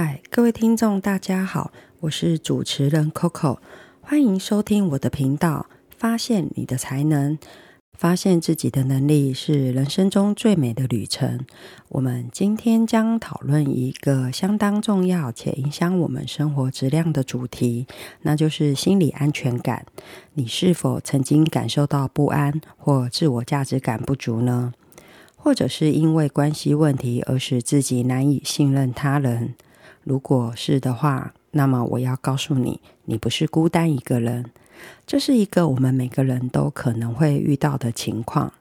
嗨，各位听众，大家好，我是主持人 Coco，欢迎收听我的频道。发现你的才能，发现自己的能力是人生中最美的旅程。我们今天将讨论一个相当重要且影响我们生活质量的主题，那就是心理安全感。你是否曾经感受到不安或自我价值感不足呢？或者是因为关系问题而使自己难以信任他人？如果是的话，那么我要告诉你，你不是孤单一个人。这是一个我们每个人都可能会遇到的情况。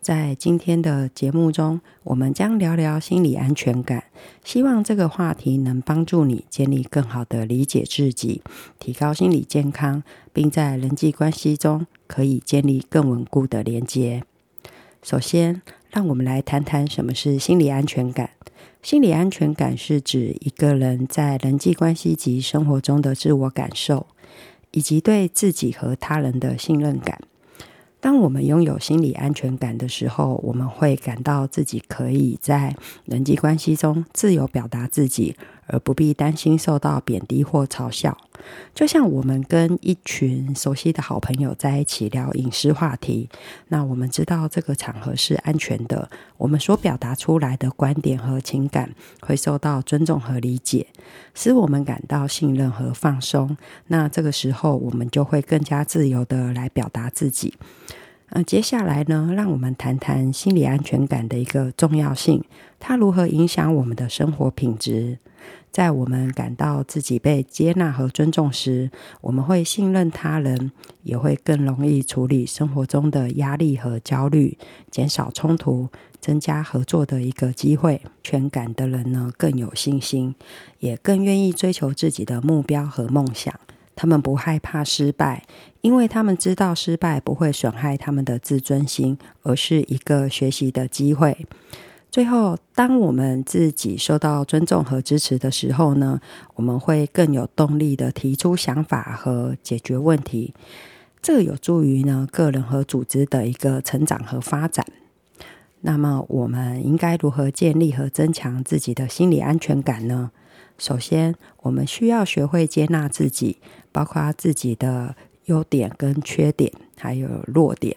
在今天的节目中，我们将聊聊心理安全感。希望这个话题能帮助你建立更好的理解自己，提高心理健康，并在人际关系中可以建立更稳固的连接。首先，让我们来谈谈什么是心理安全感。心理安全感是指一个人在人际关系及生活中的自我感受，以及对自己和他人的信任感。当我们拥有心理安全感的时候，我们会感到自己可以在人际关系中自由表达自己，而不必担心受到贬低或嘲笑。就像我们跟一群熟悉的好朋友在一起聊隐私话题，那我们知道这个场合是安全的，我们所表达出来的观点和情感会受到尊重和理解，使我们感到信任和放松。那这个时候，我们就会更加自由地来表达自己。呃，接下来呢，让我们谈谈心理安全感的一个重要性，它如何影响我们的生活品质。在我们感到自己被接纳和尊重时，我们会信任他人，也会更容易处理生活中的压力和焦虑，减少冲突，增加合作的一个机会。全感的人呢，更有信心，也更愿意追求自己的目标和梦想。他们不害怕失败，因为他们知道失败不会损害他们的自尊心，而是一个学习的机会。最后，当我们自己受到尊重和支持的时候呢，我们会更有动力的提出想法和解决问题。这有助于呢个人和组织的一个成长和发展。那么，我们应该如何建立和增强自己的心理安全感呢？首先，我们需要学会接纳自己，包括自己的优点跟缺点，还有弱点。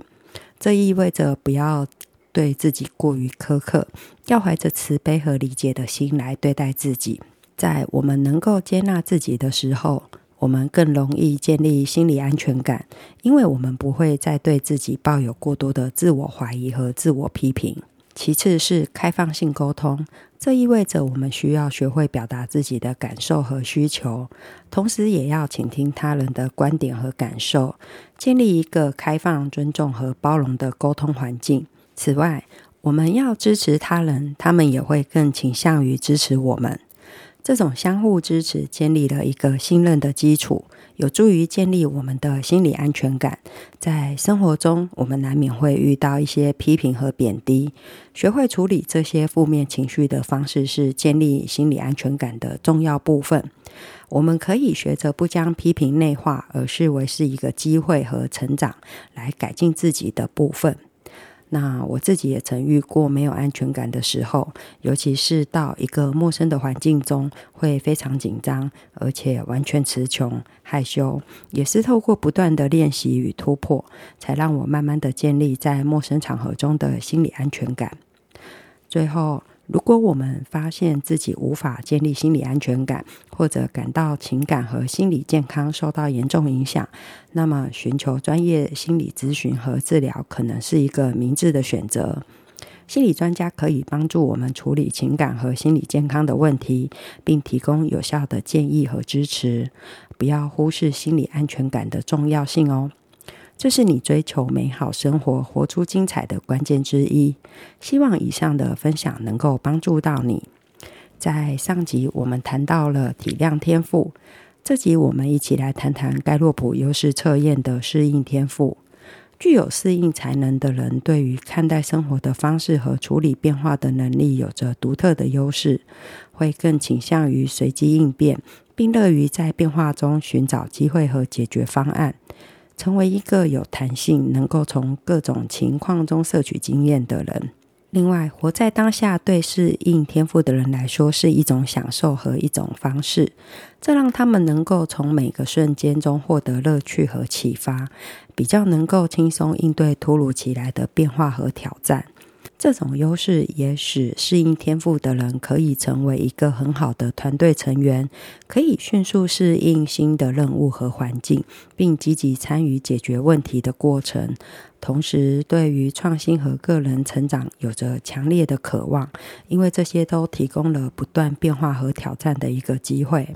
这意味着不要。对自己过于苛刻，要怀着慈悲和理解的心来对待自己。在我们能够接纳自己的时候，我们更容易建立心理安全感，因为我们不会再对自己抱有过多的自我怀疑和自我批评。其次是开放性沟通，这意味着我们需要学会表达自己的感受和需求，同时也要倾听他人的观点和感受，建立一个开放、尊重和包容的沟通环境。此外，我们要支持他人，他们也会更倾向于支持我们。这种相互支持建立了一个信任的基础，有助于建立我们的心理安全感。在生活中，我们难免会遇到一些批评和贬低，学会处理这些负面情绪的方式是建立心理安全感的重要部分。我们可以学着不将批评内化，而视为是一个机会和成长，来改进自己的部分。那我自己也曾遇过没有安全感的时候，尤其是到一个陌生的环境中，会非常紧张，而且完全词穷、害羞。也是透过不断的练习与突破，才让我慢慢的建立在陌生场合中的心理安全感。最后。如果我们发现自己无法建立心理安全感，或者感到情感和心理健康受到严重影响，那么寻求专业心理咨询和治疗可能是一个明智的选择。心理专家可以帮助我们处理情感和心理健康的问题，并提供有效的建议和支持。不要忽视心理安全感的重要性哦。这是你追求美好生活、活出精彩的关键之一。希望以上的分享能够帮助到你。在上集我们谈到了体谅天赋，这集我们一起来谈谈盖洛普优势测验的适应天赋。具有适应才能的人，对于看待生活的方式和处理变化的能力有着独特的优势，会更倾向于随机应变，并乐于在变化中寻找机会和解决方案。成为一个有弹性、能够从各种情况中摄取经验的人。另外，活在当下对适应天赋的人来说是一种享受和一种方式，这让他们能够从每个瞬间中获得乐趣和启发，比较能够轻松应对突如其来的变化和挑战。这种优势也使适应天赋的人可以成为一个很好的团队成员，可以迅速适应新的任务和环境，并积极参与解决问题的过程。同时，对于创新和个人成长有着强烈的渴望，因为这些都提供了不断变化和挑战的一个机会。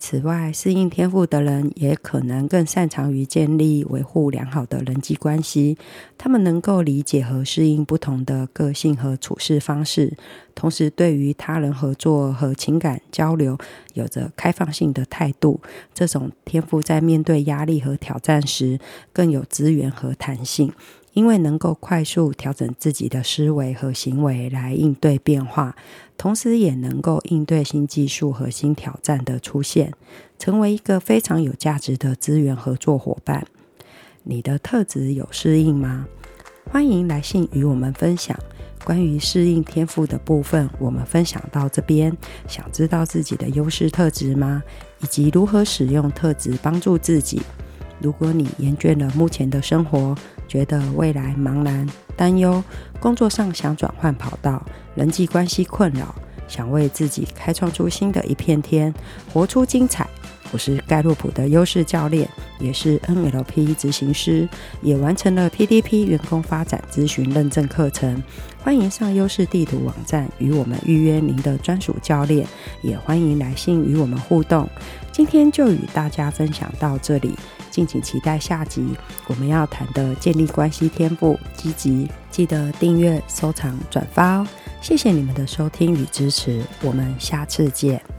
此外，适应天赋的人也可能更擅长于建立、维护良好的人际关系。他们能够理解和适应不同的个性和处事方式，同时对于他人合作和情感交流有着开放性的态度。这种天赋在面对压力和挑战时更有资源和弹性。因为能够快速调整自己的思维和行为来应对变化，同时也能够应对新技术和新挑战的出现，成为一个非常有价值的资源合作伙伴。你的特质有适应吗？欢迎来信与我们分享关于适应天赋的部分。我们分享到这边，想知道自己的优势特质吗？以及如何使用特质帮助自己？如果你厌倦了目前的生活，觉得未来茫然担忧，工作上想转换跑道，人际关系困扰，想为自己开创出新的一片天，活出精彩。我是盖洛普的优势教练，也是 NLP 执行师，也完成了 PDP 员工发展咨询认证课程。欢迎上优势地图网站与我们预约您的专属教练，也欢迎来信与我们互动。今天就与大家分享到这里。敬请期待下集我们要谈的建立关系天赋积极，记得订阅、收藏、转发哦！谢谢你们的收听与支持，我们下次见。